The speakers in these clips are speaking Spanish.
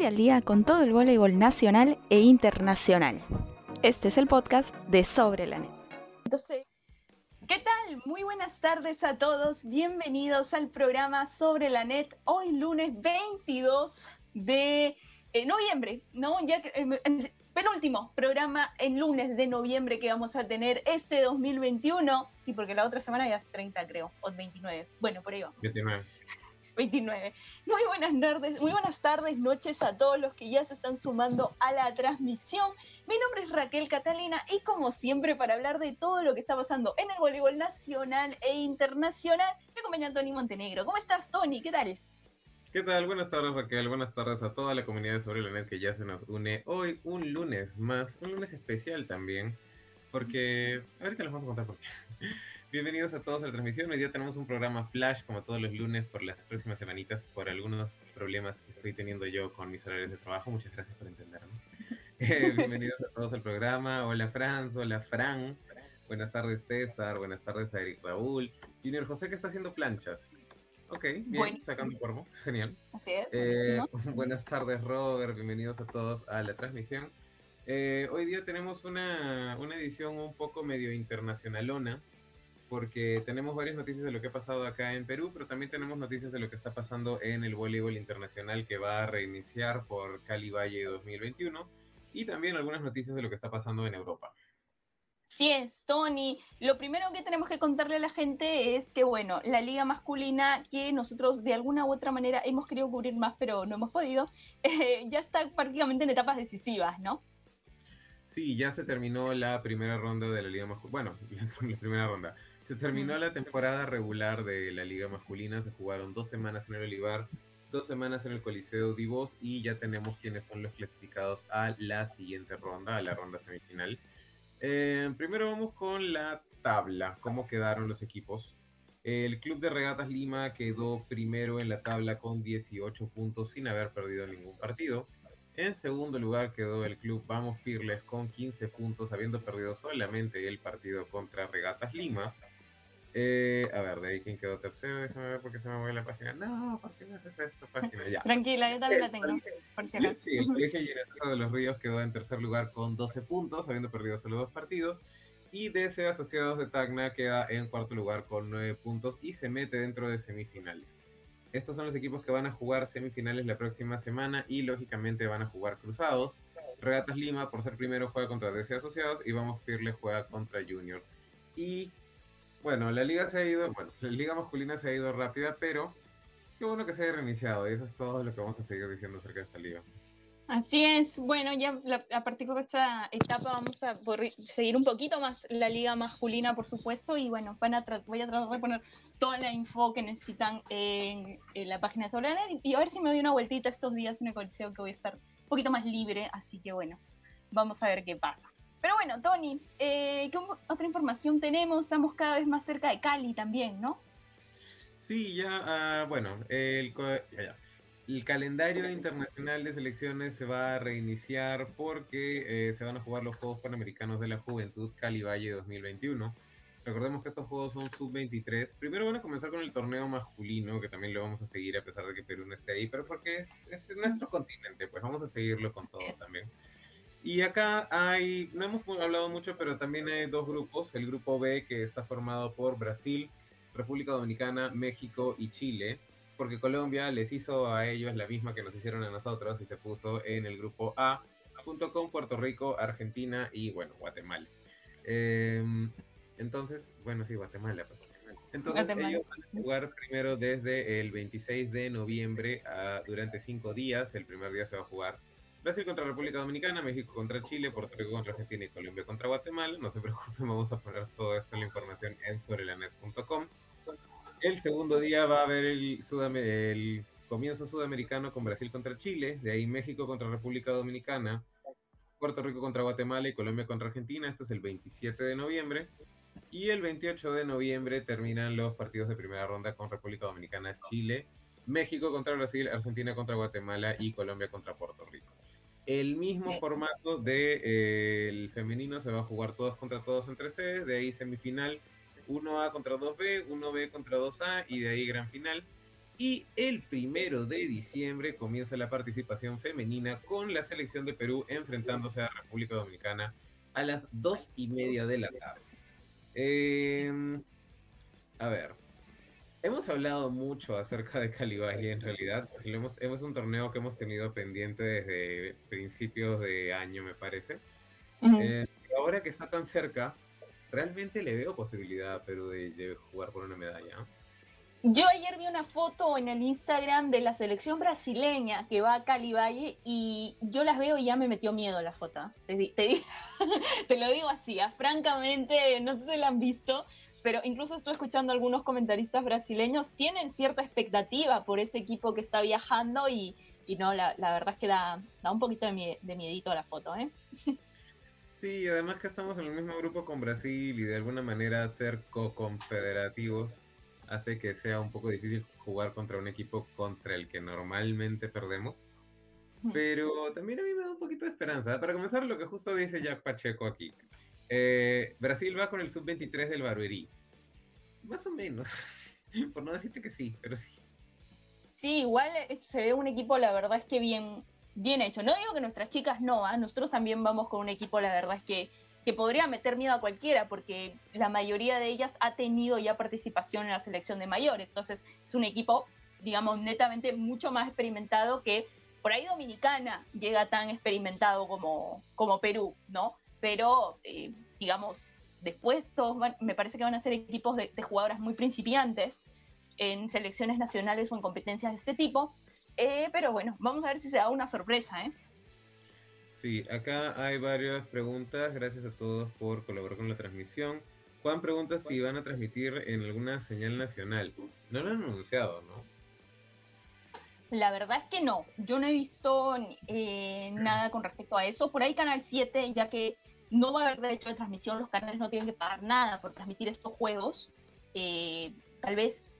Ponte al día con todo el voleibol nacional e internacional. Este es el podcast de Sobre la Net. Entonces, ¿qué tal? Muy buenas tardes a todos. Bienvenidos al programa Sobre la Net. Hoy lunes 22 de eh, noviembre, ¿no? Ya que, eh, el penúltimo programa en lunes de noviembre que vamos a tener este 2021. Sí, porque la otra semana ya es 30, creo, o 29. Bueno, por ahí va. 29. 29. Muy buenas tardes, muy buenas tardes, noches a todos los que ya se están sumando a la transmisión. Mi nombre es Raquel Catalina y como siempre para hablar de todo lo que está pasando en el voleibol nacional e internacional, me acompaña Tony Montenegro. ¿Cómo estás, Tony? ¿Qué tal? ¿Qué tal? Buenas tardes Raquel, buenas tardes a toda la comunidad de Sobre la Net que ya se nos une hoy, un lunes más, un lunes especial también, porque ahorita les vamos a contar por qué. Bienvenidos a todos a la transmisión. Hoy día tenemos un programa flash como todos los lunes por las próximas semanitas por algunos problemas que estoy teniendo yo con mis horarios de trabajo. Muchas gracias por entenderme. Eh, bienvenidos a todos al programa. Hola Franz, hola Fran. Buenas tardes César, buenas tardes a Eric Raúl. Junior José que está haciendo planchas. Ok, bien, sacando polvo. Genial. Así es, Eh, buenas tardes, Robert. Bienvenidos a todos a la transmisión. Eh, hoy día tenemos una, una edición un poco medio internacionalona, porque tenemos varias noticias de lo que ha pasado acá en Perú, pero también tenemos noticias de lo que está pasando en el voleibol internacional que va a reiniciar por Cali Valle 2021, y también algunas noticias de lo que está pasando en Europa. Así es, Tony. Lo primero que tenemos que contarle a la gente es que, bueno, la liga masculina que nosotros de alguna u otra manera hemos querido cubrir más, pero no hemos podido, eh, ya está prácticamente en etapas decisivas, ¿no? Sí, ya se terminó la primera ronda de la Liga Masculina. Bueno, la primera ronda. Se terminó la temporada regular de la Liga Masculina. Se jugaron dos semanas en el Olivar, dos semanas en el Coliseo Divos y ya tenemos quiénes son los clasificados a la siguiente ronda, a la ronda semifinal. Eh, primero vamos con la tabla, cómo quedaron los equipos. El Club de Regatas Lima quedó primero en la tabla con 18 puntos sin haber perdido ningún partido. En segundo lugar quedó el club Vamos Pirles con 15 puntos, habiendo perdido solamente el partido contra Regatas Lima. Eh, a ver, de ahí quién quedó tercero, déjame ver porque se me mueve la página. No, ¿por qué me haces esta página? Ya. Tranquila, yo también la tengo, por si acaso. Sí, el Colegio de los Ríos quedó en tercer lugar con 12 puntos, habiendo perdido solo dos partidos. Y DC Asociados de Tacna queda en cuarto lugar con 9 puntos y se mete dentro de semifinales. Estos son los equipos que van a jugar semifinales la próxima semana y lógicamente van a jugar cruzados. Regatas Lima, por ser primero, juega contra DC Asociados y Vamos Pirle juega contra Junior. Y bueno, la liga se ha ido, bueno, la liga masculina se ha ido rápida, pero qué bueno que se haya reiniciado. Y eso es todo lo que vamos a seguir diciendo acerca de esta liga. Así es, bueno, ya a partir de esta etapa vamos a seguir un poquito más la liga masculina, por supuesto, y bueno, van a voy a tratar de poner toda la info que necesitan en, la página de Sobranet y a ver si me doy una vueltita estos días en el coliseo que voy a estar un poquito más libre, así que bueno, vamos a ver qué pasa. Pero bueno, Tony, eh, ¿qué otra información tenemos? Estamos cada vez más cerca de Cali también, ¿no? Sí, ya, ah, bueno, el, ya, ya. El calendario internacional de selecciones se va a reiniciar porque eh, se van a jugar los Juegos Panamericanos de la Juventud Cali Valle 2021. Recordemos que estos juegos son sub-23. Primero van a comenzar con el torneo masculino, que también lo vamos a seguir a pesar de que Perú no esté ahí, pero porque es, es nuestro continente, pues vamos a seguirlo con todo también. Y acá hay, no hemos hablado mucho, pero también hay dos grupos. El grupo B, que está formado por Brasil, República Dominicana, México y Chile, porque Colombia les hizo a ellos la misma que nos hicieron a nosotros y se puso en el grupo A, junto con Puerto Rico, Argentina y, bueno, Guatemala. Em, entonces, bueno, sí, Guatemala. pues. Entonces, Guatemala. ellos van a jugar primero desde el 26 de noviembre a- durante cinco días. El primer día se va a jugar Brasil contra República Dominicana, México contra Chile, Puerto Rico contra Argentina y Colombia contra Guatemala. No se preocupen, vamos a poner toda esta información en sobrelanet.com. El segundo día va a haber el, sudame- el comienzo sudamericano con Brasil contra Chile, de ahí México contra República Dominicana, Puerto Rico contra Guatemala y Colombia contra Argentina. Esto es el 27 de noviembre. Y el 28 de noviembre terminan los partidos de primera ronda con República Dominicana, Chile, México contra Brasil, Argentina contra Guatemala y Colombia contra Puerto Rico. El mismo Eh. formato del femenino se va a jugar todos contra todos entre sedes, de ahí semifinal 1A contra 2B, 1B contra 2A y de ahí gran final. Y el primero de diciembre comienza la participación femenina con la selección de Perú enfrentándose a República Dominicana a las dos y media de la tarde. Em, a ver, hemos hablado mucho acerca de Calibaje en realidad, hemos, es un torneo que hemos tenido pendiente desde principios de año, me parece. Eh, ahora que está tan cerca, realmente le veo posibilidad a Perú de, jugar por una medalla. Yo ayer vi una foto en el Instagram de la selección brasileña que va a Cali Valle y yo las veo y ya me metió miedo la foto. Te, te, lo digo así, ¿ah? francamente, no sé si la han visto, pero incluso estoy escuchando algunos comentaristas brasileños, tienen cierta expectativa por ese equipo que está viajando y, no, la, verdad es que da, da un poquito de, de miedito la foto, ¿eh? Sí, además que estamos en el mismo grupo con Brasil y de alguna manera ser co-confederativos hace que sea un poco difícil jugar contra un equipo contra el que normalmente perdemos. Pero también a mí me da un poquito de esperanza. Para comenzar, lo que justo dice Jack Pacheco aquí. Eh, Brasil va con el sub-23 del Baruerí. Más o menos. Por no decirte que sí, pero sí. Sí, igual se ve un equipo, la verdad es que bien, bien hecho. No digo que nuestras chicas no, ¿ah? nosotros también vamos con un equipo, la verdad es que, que podría meter miedo a cualquiera, porque la mayoría de ellas ha tenido ya participación en la selección de mayores. Entonces, es un equipo, digamos, netamente mucho más experimentado que por ahí Dominicana llega tan experimentado como, como Perú, ¿no? Pero, eh, digamos, después todos me parece que van a ser equipos de, de jugadoras muy principiantes en selecciones nacionales o en competencias de este tipo eh, pero bueno, vamos a ver si se da una sorpresa, ¿eh? Sí, acá hay varias preguntas. Gracias a todos por colaborar con la transmisión. Juan pregunta si van a transmitir en alguna señal nacional. No lo han anunciado, ¿no? La verdad es que no. Yo no he visto eh, nada con respecto a eso. Por ahí Canal 7, ya que no va a haber derecho de transmisión, los canales no tienen que pagar nada por transmitir estos juegos. Eh, tal vez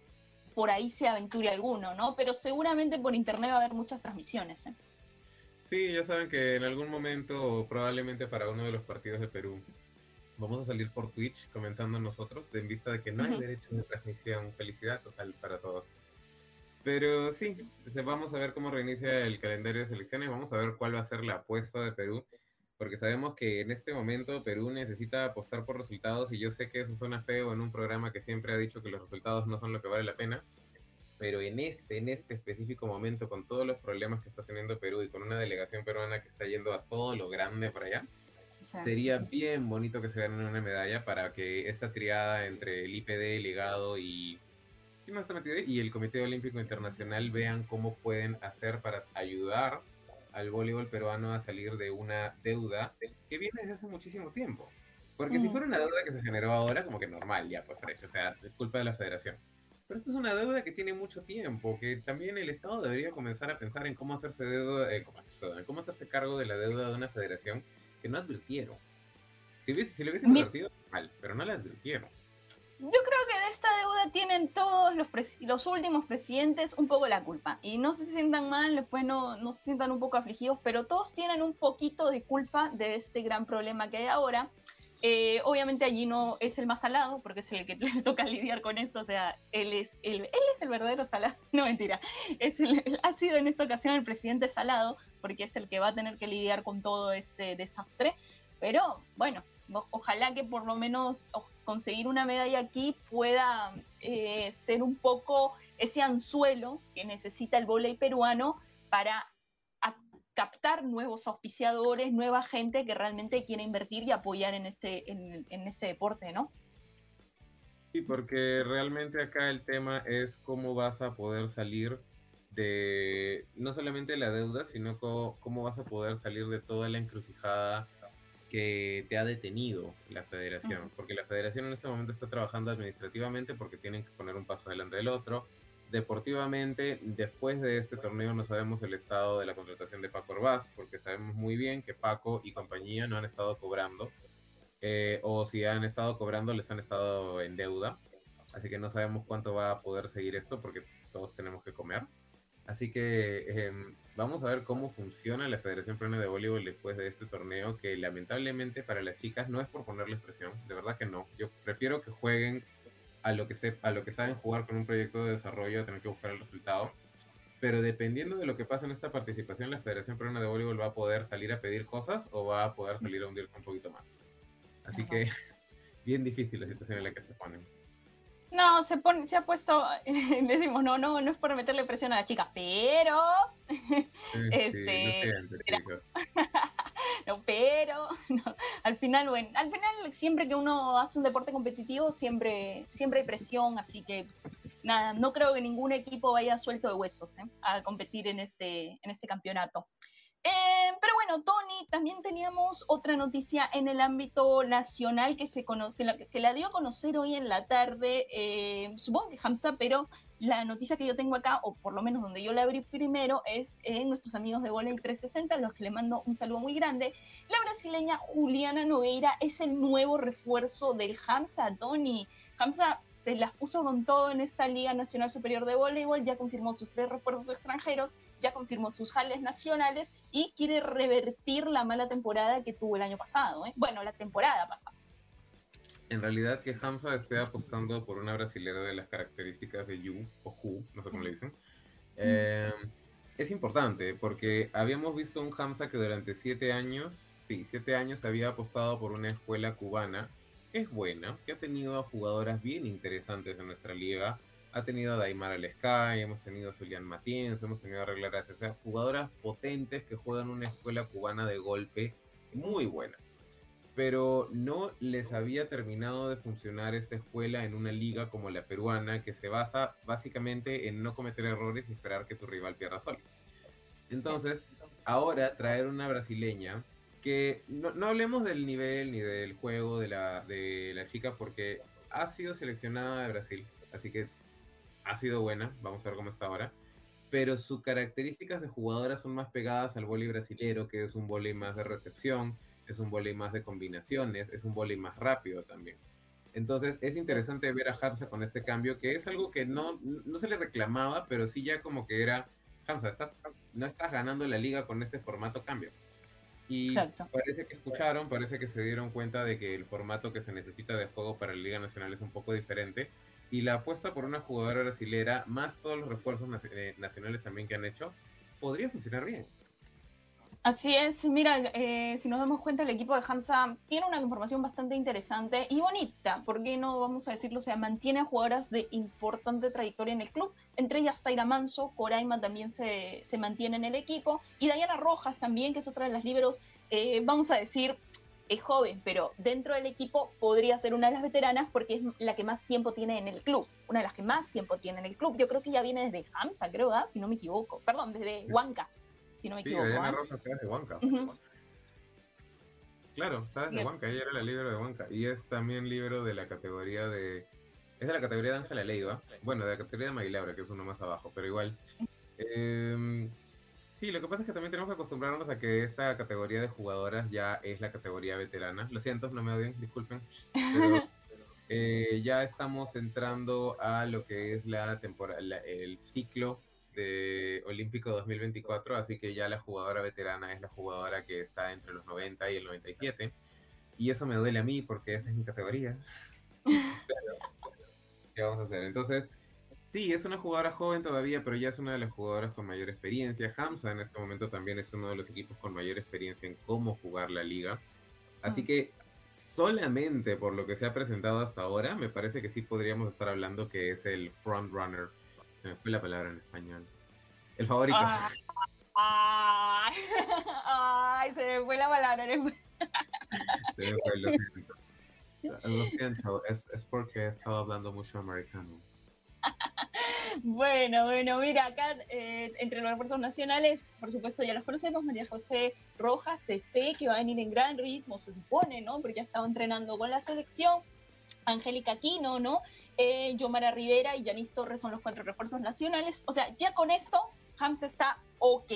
por ahí se aventure alguno, ¿no? Pero seguramente por internet va a haber muchas transmisiones. ¿eh? Sí, ya saben que en algún momento, probablemente para uno de los partidos de Perú, vamos a salir por Twitch comentando nosotros, en vista de que no hay derecho de transmisión. Felicidad total para todos. Pero sí, vamos a ver cómo reinicia el calendario de selecciones, vamos a ver cuál va a ser la apuesta de Perú, porque sabemos que en este momento Perú necesita apostar por resultados y yo sé que eso suena feo en un programa que siempre ha dicho que los resultados no son lo que vale la pena, pero en este, en este específico momento, con todos los problemas que está teniendo Perú y con una delegación peruana que está yendo a todo lo grande para allá, sería bien bonito que se ganen una medalla para que esta triada entre el IPD, el legado y y el Comité Olímpico Internacional vean cómo pueden hacer para ayudar al voleibol peruano a salir de una deuda que viene desde hace muchísimo tiempo. Porque si mm. fuera una deuda que se generó ahora, como que normal, ya, pues, fresh, o sea, es culpa de la federación. Pero esto es una deuda que tiene mucho tiempo, que también el Estado debería comenzar a pensar en cómo hacerse, deuda, eh, cómo, hacerse, cargo de la deuda de una federación que no advirtieron. Si, si lo hubiesen advertido, mal, pero no la advirtieron. Yo creo que de esta deuda tienen todos los, los últimos presidentes un poco la culpa. Y no se sientan mal, después no, no se sientan un poco afligidos, pero todos tienen un poquito de culpa de este gran problema que hay ahora. Eh, obviamente allí no es el más salado, porque es el que le toca lidiar con esto, o sea, él es el, él es el verdadero salado, no mentira, es el, ha sido en esta ocasión el presidente salado, porque es el que va a tener que lidiar con todo este desastre, pero bueno, ojalá que por lo menos conseguir una medalla aquí pueda eh, ser un poco ese anzuelo que necesita el voleibol peruano para captar nuevos auspiciadores, nueva gente que realmente quiere invertir y apoyar en este, en, este deporte, ¿no? Sí, porque realmente acá el tema es cómo vas a poder salir de no solamente la deuda, sino cómo vas a poder salir de toda la encrucijada que te ha detenido la federación, porque la federación en este momento está trabajando administrativamente porque tienen que poner un paso delante del otro. Deportivamente, después de este torneo no sabemos el estado de la contratación de Paco Orbaz, porque sabemos muy bien que Paco y compañía no han estado cobrando, eh, o si han estado cobrando les han estado en deuda, así que no sabemos cuánto va a poder seguir esto porque todos tenemos que comer. Así que em, vamos a ver cómo funciona la Federación Peruana de Voleibol después de este torneo, que lamentablemente para las chicas no es por ponerles presión, de verdad que no. Yo prefiero que jueguen a lo que se, a lo que saben jugar con un proyecto de desarrollo, a tener que buscar el resultado. Pero dependiendo de lo que pase en esta participación, la Federación Peruana de Voleibol va a poder salir a pedir cosas o va a poder salir a hundirse un poquito más. Así que bien difícil la situación en la que se ponen. No, se pone, se ha puesto, decimos, no, no, no es por meterle presión a la chica, pero este, no, pero al final, bueno, al final siempre que uno hace un deporte competitivo siempre, siempre hay presión, así que nada, no creo que ningún equipo vaya suelto de huesos ¿eh? a competir en este, en este campeonato. Eh, pero bueno, Tony, también teníamos otra noticia en el ámbito nacional que, se que, la, que la dio a conocer hoy en la tarde, eh, supongo que Hamza, pero la noticia que yo tengo acá, o por lo menos donde yo la abrí primero, es en nuestros amigos de Voley 360, a los que le mando un saludo muy grande. La brasileña Juliana Nogueira es el nuevo refuerzo del Hamza, Tony. Hamza se las puso con todo en esta Liga Nacional Superior de Voleibol, ya confirmó sus tres refuerzos extranjeros, ya confirmó sus jales nacionales y quiere revertir la mala temporada que tuvo el año pasado. ¿eh? Bueno, la temporada pasada. En realidad que Hamza esté apostando por una brasilera de las características de Yu o Hu, no sé cómo le dicen, eh, es importante porque habíamos visto un Hamza que durante siete años, sí, siete años había apostado por una escuela cubana es buena, que ha tenido a jugadoras bien interesantes en nuestra liga. Ha tenido a Daimar Sky, hemos tenido a Zulian Matienzo, hemos tenido a Reglar o sea, jugadoras potentes que juegan una escuela cubana de golpe muy buena. Pero no les había terminado de funcionar esta escuela en una liga como la peruana, que se basa básicamente en no cometer errores y esperar que tu rival pierda solo. Entonces, ahora traer una brasileña que no, no, hablemos del nivel ni del juego de la, de la chica porque ha sido seleccionada de Brasil, así que ha sido buena, vamos a ver cómo está ahora, pero sus características de jugadora son más pegadas al vóley brasilero, que es un vóley más de recepción, es un vóley más de combinaciones, es un vóley más rápido también. Entonces es interesante ver a Hamza con este cambio, que es algo que no, no se le reclamaba, pero sí ya como que era, Hamza, no estás ganando la liga con este formato cambio. Y parece que escucharon, parece que se dieron cuenta de que el formato que se necesita de juego para la Liga Nacional es un poco diferente. Y la apuesta por una jugadora brasilera, más todos los refuerzos eh, nacionales también que han hecho, podría funcionar bien. Así es, mira, eh, si nos damos cuenta, el equipo de Hamza tiene una conformación bastante interesante y bonita, ¿por qué no vamos a decirlo? O sea, mantiene a jugadoras de importante trayectoria en el club, entre ellas Zaira Manso, Coraima también se, se mantiene en el equipo, y Dayana Rojas también, que es otra de las liberos, eh, vamos a decir, es joven, pero dentro del equipo podría ser una de las veteranas porque es la que más tiempo tiene en el club, una de las que más tiempo tiene en el club. Yo creo que ya viene desde Hamza, creo, ¿ah? si no me equivoco, perdón, desde Huanca si no me equivoco. Sí, Diana ¿ah? Rosa está desde Huanca. Claro, está desde Huanca, ella era la libro de Huanca. Y es también libro de la categoría de. Es de la categoría de Ángela Leiva. Bueno, de la categoría de Mailabra, que es uno más abajo, pero igual. Eh, sí, lo que pasa es que también tenemos que acostumbrarnos a que esta categoría de jugadoras ya es la categoría veterana. Lo siento, no me odien, disculpen. Pero eh, ya estamos entrando a lo que es la temporada, el ciclo de Olímpico 2024, así que ya la jugadora veterana es la jugadora que está entre los 90 y el 97. Y eso me duele a mí porque esa es mi categoría. ¿Qué vamos a hacer? Entonces, sí, es una jugadora joven todavía, pero ya es una de las jugadoras con mayor experiencia. Hamza en este momento también es uno de los equipos con mayor experiencia en cómo jugar la liga. Así que solamente por lo que se ha presentado hasta ahora, me parece que sí podríamos estar hablando que es el front runner se me fue la palabra en español. El favorito. Ay, ay, se me fue la palabra en español. Se me fue, lo siento. Lo siento, es, es porque he estado hablando mucho americano. Bueno, bueno, mira, acá eh, entre los refuerzos nacionales, por supuesto ya los conocemos, María José Rojas, CC, que va a venir en gran ritmo, se supone, ¿no? Porque ya estaba entrenando con la selección. Angélica Aquino, ¿no? Eh, Yomara Rivera y Yanis Torres son los cuatro refuerzos nacionales. O sea, ya con esto, Hams está ok.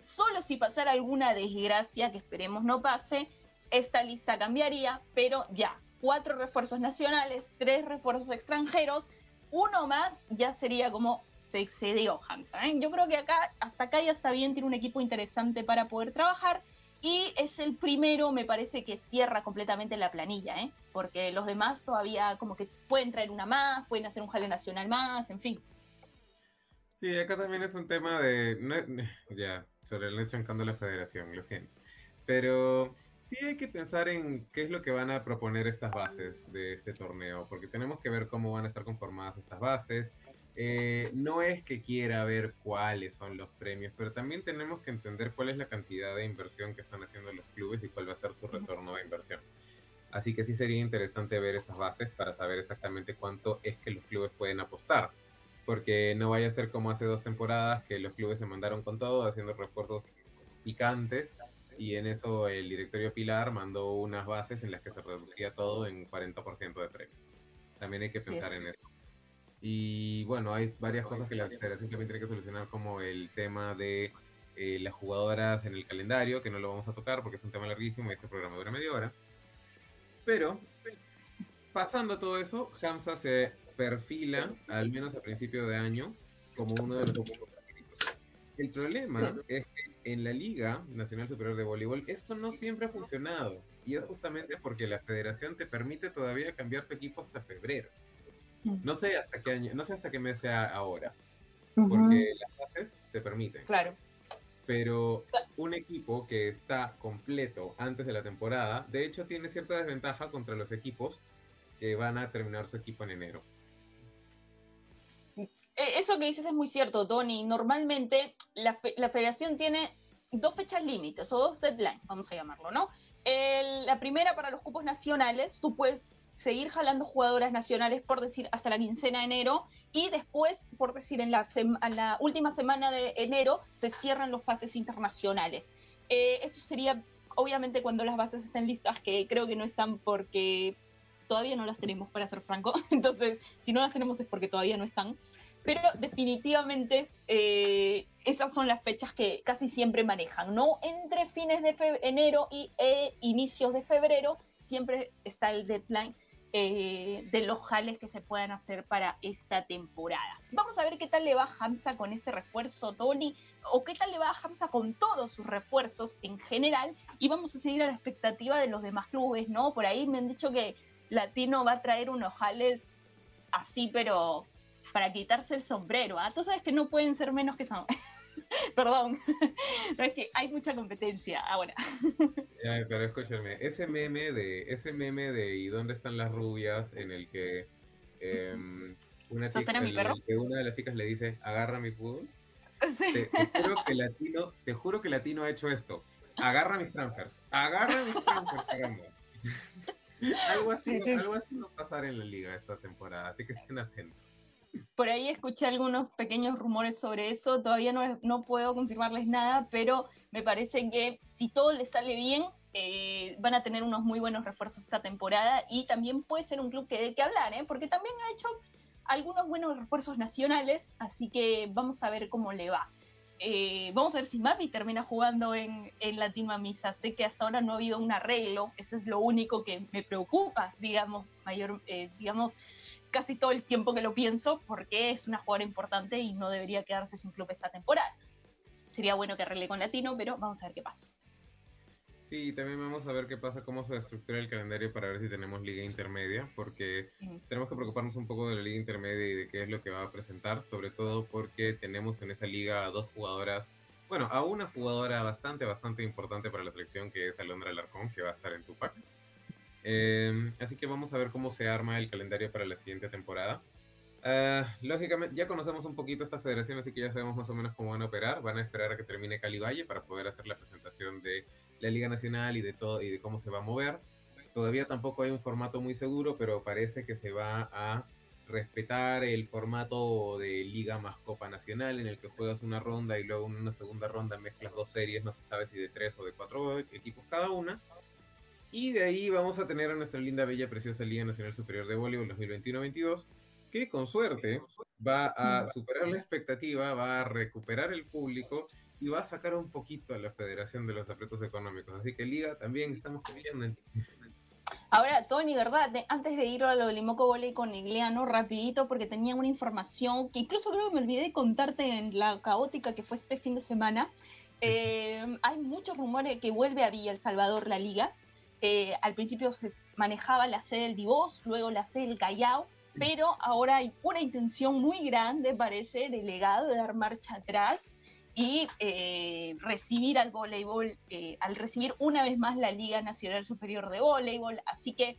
Solo si pasara alguna desgracia, que esperemos no pase, esta lista cambiaría, pero ya, cuatro refuerzos nacionales, tres refuerzos extranjeros, uno más ya sería como se excedió Hamza. ¿eh? Yo creo que acá, hasta acá ya está bien, tiene un equipo interesante para poder trabajar y es el primero, me parece que cierra completamente la planilla, ¿eh? porque los demás todavía como que pueden traer una más, pueden hacer un jale nacional más, en fin. Sí, acá también es un tema de... ya, sobre el hecho encando la federación, lo siento. Pero sí hay que pensar en qué es lo que van a proponer estas bases de este torneo, porque tenemos que ver cómo van a estar conformadas estas bases, eh, no es que quiera ver cuáles son los premios, pero también tenemos que entender cuál es la cantidad de inversión que están haciendo los clubes y cuál va a ser su retorno de inversión. Así que sí sería interesante ver esas bases para saber exactamente cuánto es que los clubes pueden apostar. Porque no vaya a ser como hace dos temporadas que los clubes se mandaron con todo haciendo refuerzos picantes y en eso el directorio Pilar mandó unas bases en las que se reducía todo en 40% de premios. También hay que pensar en eso. Y bueno, hay varias cosas que la federación también tiene que solucionar, como el tema de eh, las jugadoras en el calendario, que no lo vamos a tocar porque es un tema larguísimo y este programa dura media hora. Pero, pasando todo eso, Hamza se perfila, al menos a principio de año, como uno de los equipos El problema es que en la Liga Nacional Superior de Voleibol esto no siempre ha funcionado. Y es justamente porque la federación te permite todavía cambiar tu equipo hasta febrero. No sé hasta qué año, no sé hasta qué mes sea ahora, porque las bases te permiten. Claro. Pero un equipo que está completo antes de la temporada, de hecho tiene cierta desventaja contra los equipos que van a terminar su equipo en enero. E, eso que dices es muy cierto, Tony. Normalmente la, la federación tiene dos fechas límites o dos deadlines, vamos a llamarlo, ¿no? la primera para los cupos nacionales, tú puedes seguir jalando jugadoras nacionales, por decir, hasta la quincena de enero, y después, por decir, en la, última semana de enero se cierran los pases internacionales. Eh, eso sería, obviamente, cuando las bases estén listas, que creo que no están porque todavía no las tenemos, para ser franco. Entonces, si no las tenemos es porque todavía no están. Pero definitivamente eh, esas son las fechas que casi siempre manejan, ¿no? Entre fines de enero y e inicios de febrero siempre está el deadline eh, de los jales que se puedan hacer para esta temporada. Vamos a ver qué tal le va a Hamza con este refuerzo, Tony, o qué tal le va Hamza con todos sus refuerzos en general. Y vamos a seguir a la expectativa de los demás clubes, ¿no? Por ahí me han dicho que Latino va a traer unos jales así, pero para quitarse el sombrero. ¿ah? Tú sabes que no pueden ser menos que Perdón, es que hay mucha competencia ahora. pero escúchame, ese meme de, ese meme de ¿y dónde están las rubias? en el que em, una, que una de las chicas le dice, agarra mi fútbol. Te, juro que Latino, te juro que Latino ha hecho esto. Agarra mis transfers, agarra mis transfers, algo así, algo así va a pasar en la liga esta temporada, así que estén atentos. Por ahí escuché algunos pequeños rumores sobre eso, todavía no, no puedo confirmarles nada, pero me parece que si todo les sale bien, eh, van a tener unos muy buenos refuerzos esta temporada y también puede ser un club que de que hablar, ¿eh? porque también ha hecho algunos buenos refuerzos nacionales, así que vamos a ver cómo le va. Eh, vamos a ver si Mapi termina jugando en, en Latino Misa. Sé que hasta ahora no ha habido un arreglo, eso es lo único que me preocupa, digamos, mayor, eh, digamos, casi todo el tiempo que lo pienso, porque es una jugadora importante y no debería quedarse sin club esta temporada. Sería bueno que arregle con Latino, pero vamos a ver qué pasa. Sí, también vamos a ver qué pasa, cómo se estructura el calendario para ver si tenemos liga intermedia, porque tenemos que preocuparnos un poco de la liga intermedia y de qué es lo que va a presentar, sobre todo porque tenemos en esa liga a dos jugadoras, bueno, a una jugadora bastante, bastante importante para la selección, que es Alondra Larcón, que va a estar en Tupac. Em, así que vamos a ver cómo se arma el calendario para la siguiente temporada. Ah, lógicamente, ya conocemos un poquito esta federación, así que ya sabemos más o menos cómo van a operar. Van a esperar a que termine Cali Valle para poder hacer la presentación de la Liga Nacional y de todo y de cómo se va a mover. Todavía tampoco hay un formato muy seguro, pero parece que se va a respetar el formato de Liga más Copa Nacional, en el que juegas una ronda y luego en una segunda ronda mezclas dos series, no se sabe si de tres o de cuatro equipos cada una y de ahí vamos a tener a nuestra linda, bella, preciosa Liga Nacional Superior de Voleibol 2021-22, que con suerte va a superar la expectativa, va a recuperar el público y va a sacar un poquito a la Federación de los Apretos Económicos. Así que Liga, también estamos confiando en ti. Ahora, Tony, ¿verdad? antes de ir a lo del Imoco Voley con Igliano, rapidito, porque tenía una información que incluso creo que me olvidé de contarte en la caótica que fue este fin de semana. Eh, hay muchos rumores que vuelve a Villa El Salvador la liga. Eh, al principio se manejaba la sede del Divos, luego la sede del Callao, pero ahora hay una intención muy grande, parece, delegado de dar marcha atrás y eh, recibir al voleibol, al recibir una vez más la Liga Nacional Superior de Voleibol. Así que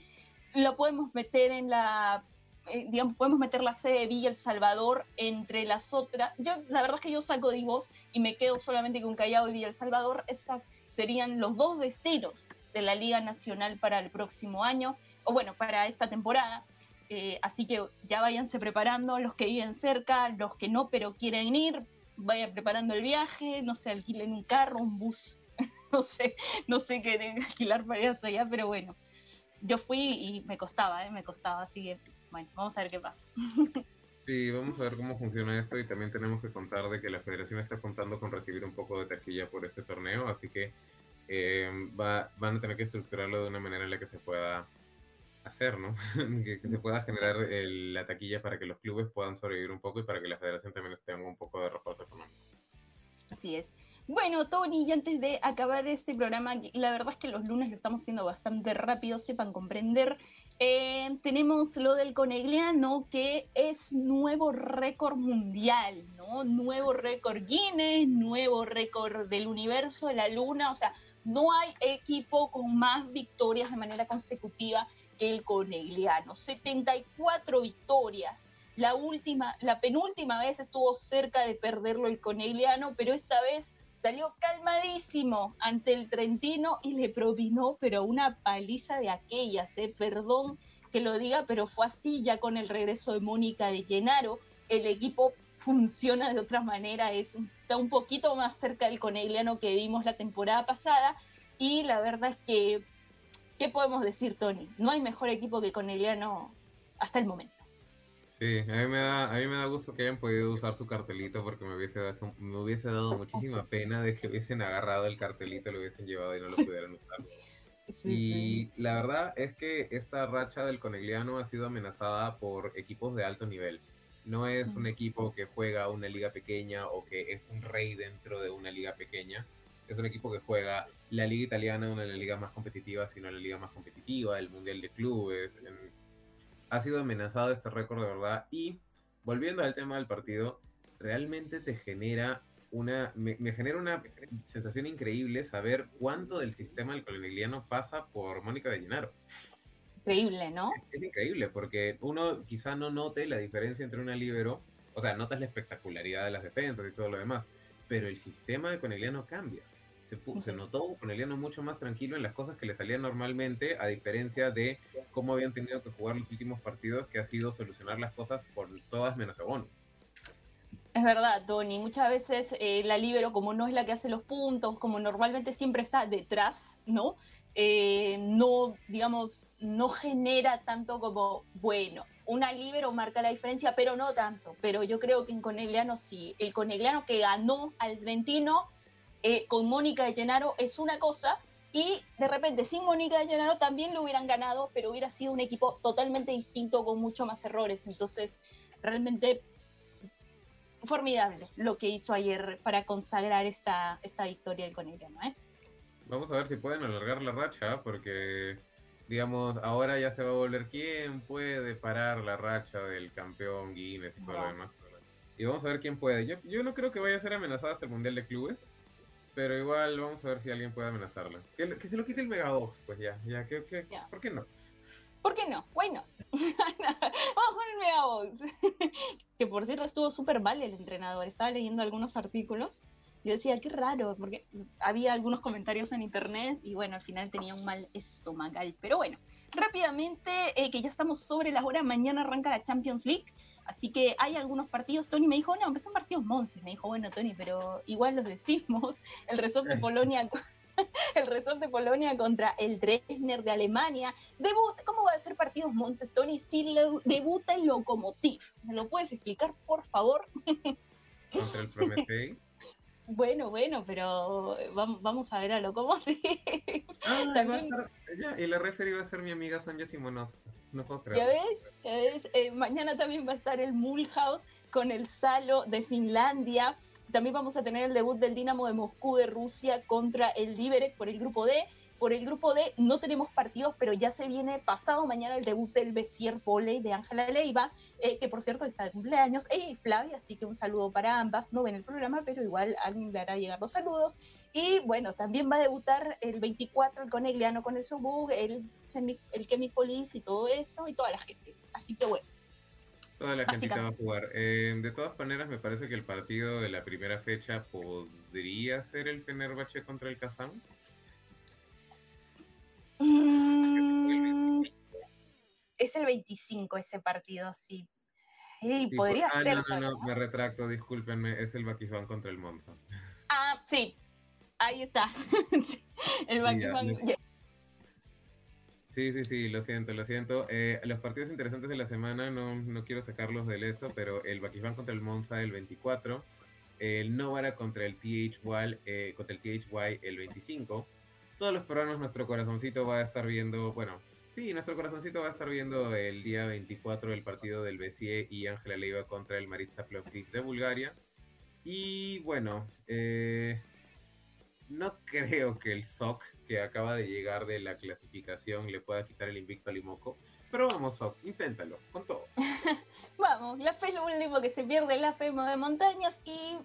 lo podemos meter en la eh, podemos meter la sede de Villa El Salvador entre las otras. Yo, la verdad es que yo saco Divos y me quedo solamente con Callao y Villa El Salvador. Esas serían los dos destinos de la Liga Nacional para el próximo año, o bueno, para esta temporada. Eh, así que ya váyanse preparando, los que viven cerca, los que no, pero quieren ir, vayan preparando el viaje, no sé, alquilen un carro, un bus, no sé, no sé qué que alquilar para ir hasta allá, pero bueno, yo fui y me costaba, ¿eh? me costaba, así que bueno, vamos a ver qué pasa. Sí, vamos a ver cómo funciona esto y también tenemos que contar de que la federación está contando con recibir un poco de taquilla por este torneo, así que eh, va, van a tener que estructurarlo de una manera en la que se pueda hacer, ¿no? que, se pueda generar la taquilla para que los clubes puedan sobrevivir un poco y para que la federación también tenga un poco de refuerzo económico. Así es. Bueno, Tony, y antes de acabar este programa, la verdad es que los lunes lo estamos haciendo bastante rápido, sepan comprender. Eh, tenemos lo del Conegliano, que es nuevo récord mundial, ¿no? Nuevo récord Guinness, nuevo récord del universo, de la luna, o sea, no hay equipo con más victorias de manera consecutiva que el Conegliano. 74 victorias. La última, la penúltima vez estuvo cerca de perderlo el Conegliano, pero esta vez salió calmadísimo ante el Trentino y le propinó, pero una paliza de aquellas, ¿eh? perdón que lo diga, pero fue así ya con el regreso de Mónica de Llenaro, el equipo funciona de otra manera, es, está un poquito más cerca del Conegliano que vimos la temporada pasada y la verdad es que, ¿qué podemos decir, Tony? No hay mejor equipo que Conegliano hasta el momento. Sí, a mí, me da, a mí me da gusto que hayan podido usar su cartelito porque me hubiese, dado, me hubiese dado muchísima pena de que hubiesen agarrado el cartelito, lo hubiesen llevado y no lo pudieran usar. y la verdad es que esta racha del Conegliano ha sido amenazada por equipos de alto nivel. No es un equipo que juega una liga pequeña o que es un rey dentro de una liga pequeña. Es un equipo que juega la liga italiana, una de las ligas más competitivas, sino la liga más competitiva, el Mundial de Clubes, ha sido amenazado este récord de verdad. Y volviendo al tema del partido, realmente te genera una, me, genera una sensación increíble saber cuánto del sistema del colonialiano pasa por Mónica de Llenaro. Increíble, ¿no? Es, increíble, porque uno quizá no note la diferencia entre una libero, o sea, notas la espectacularidad de las defensas y todo lo demás, pero el sistema de Coneliano cambia se, notó con Eliano mucho más tranquilo en las cosas que le salían normalmente, a diferencia de cómo habían tenido que jugar los últimos partidos, que ha sido solucionar las cosas por todas menos Bono. Es verdad, Tony. Muchas veces eh, la libero, como no es la que hace los puntos, como normalmente siempre está detrás, ¿no? Eh, no, digamos, no genera tanto como, bueno, una libero marca la diferencia, pero no tanto. Pero yo creo que en Conegliano sí. El Conegliano que ganó al Trentino eh, con Mónica de Llenaro es una cosa y de repente sin Mónica de Llenaro también lo hubieran ganado, pero hubiera sido un equipo totalmente distinto con mucho más errores. Entonces, realmente formidable lo que hizo ayer para consagrar esta, esta victoria del Conegliano. ¿eh? Vamos a ver si pueden alargar la racha, porque digamos, ahora ya se va a volver quién puede parar la racha del campeón Guinness y todo lo demás. Y vamos a ver quién puede. Yo, yo no creo que vaya a ser amenazado hasta el Mundial de Clubes. Pero igual vamos a ver si alguien puede amenazarla. Que, se lo quite el Megabox, pues ya. ya, que, ¿Por qué no? ¿Por qué no? Bueno, vamos con el Megabox. que por cierto estuvo súper mal el entrenador. Estaba leyendo algunos artículos. Yo decía, qué raro, porque había algunos comentarios en internet y bueno, al final tenía un mal estomacal. Pero bueno, rápidamente, eh, que ya estamos sobre las horas, mañana arranca la Champions League. Así que hay algunos partidos. Tony me dijo, no, son partidos Monces. Me dijo, bueno, Tony, pero igual los decimos. El Resort de Polonia. el Resort de Polonia contra el Dresdner de Alemania. Debut, ¿Cómo va a ser partidos Monces, Tony? Si debuta el Lokomotiv. ¿Me lo puedes explicar, por favor? contra el Prometei. Bueno, bueno, pero vamos, a ver a Lokomotiv. Ah, También... y la referee va a ser mi amiga Sonja Simonovska. no puedo ¿Ya ves? ¿Ya ves? Eh, mañana también va a estar el Mulhouse con el Salo de Finlandia. También vamos a tener el debut del Dinamo de Moscú de Rusia contra el Liberec por el grupo D. Por el grupo D no tenemos partidos, pero ya se viene pasado mañana el debut del Bessier Volley de Ángela Leiva, eh, que por cierto está de cumpleaños, ella y Flavia, así que un saludo para ambas. No ven el programa, pero igual alguien le hará llegar los saludos. Y bueno, también va a debutar el 24 el Conegliano con el Subug, el, el Chemipolis y todo eso, y toda la gente. Así que bueno. Toda la gente va a jugar. Eh, de todas maneras, me parece que el partido de la primera fecha podría ser el Fenerbahce contra el Kazán. Es el 25 ese partido, sí. Y Sí, podría ah, ser. No, no, no, me retracto, discúlpenme, es el Bakisban contra el Monza. Ah, sí. Ahí está. El ya. Sí, sí, sí, lo siento, lo siento. Eh, los partidos interesantes de la semana no, no quiero sacarlos del esto, pero el Bakisban contra el Monza el 24, el Novara contra el THY, eh, contra el THY el 25. Todos los peruanos, nuestro corazoncito va a estar viendo, bueno, sí, nuestro corazoncito va a estar viendo el día 24 el partido del BCE y Ángela Leiva contra el Maritza Plovdiv de Bulgaria. Y bueno, eh, no creo que el SOC, que acaba de llegar de la clasificación, le pueda quitar el invicto a Limoco. Pero vamos, SOC, inténtalo, con todo. Vamos, la fe es lo último que se pierde, la fe mueve montañas y,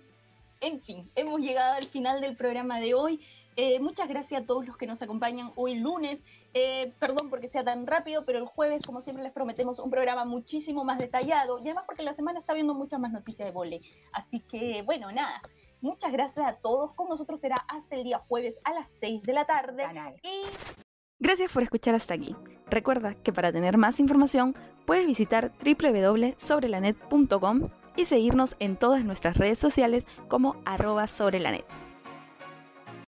en fin, hemos llegado al final del programa de hoy. Eh, muchas gracias a todos los que nos acompañan hoy lunes. Eh, perdón porque sea tan rápido, pero el jueves, como siempre, les prometemos un programa muchísimo más detallado y además porque la semana está viendo muchas más noticias de vole. Así que, bueno, nada. Muchas gracias a todos. Con nosotros será hasta el día jueves a las 6 de la tarde. Y Gracias por escuchar hasta aquí. Recuerda que para tener más información puedes visitar www.sobrelanet.com y seguirnos en todas nuestras redes sociales como arroba sobrelanet.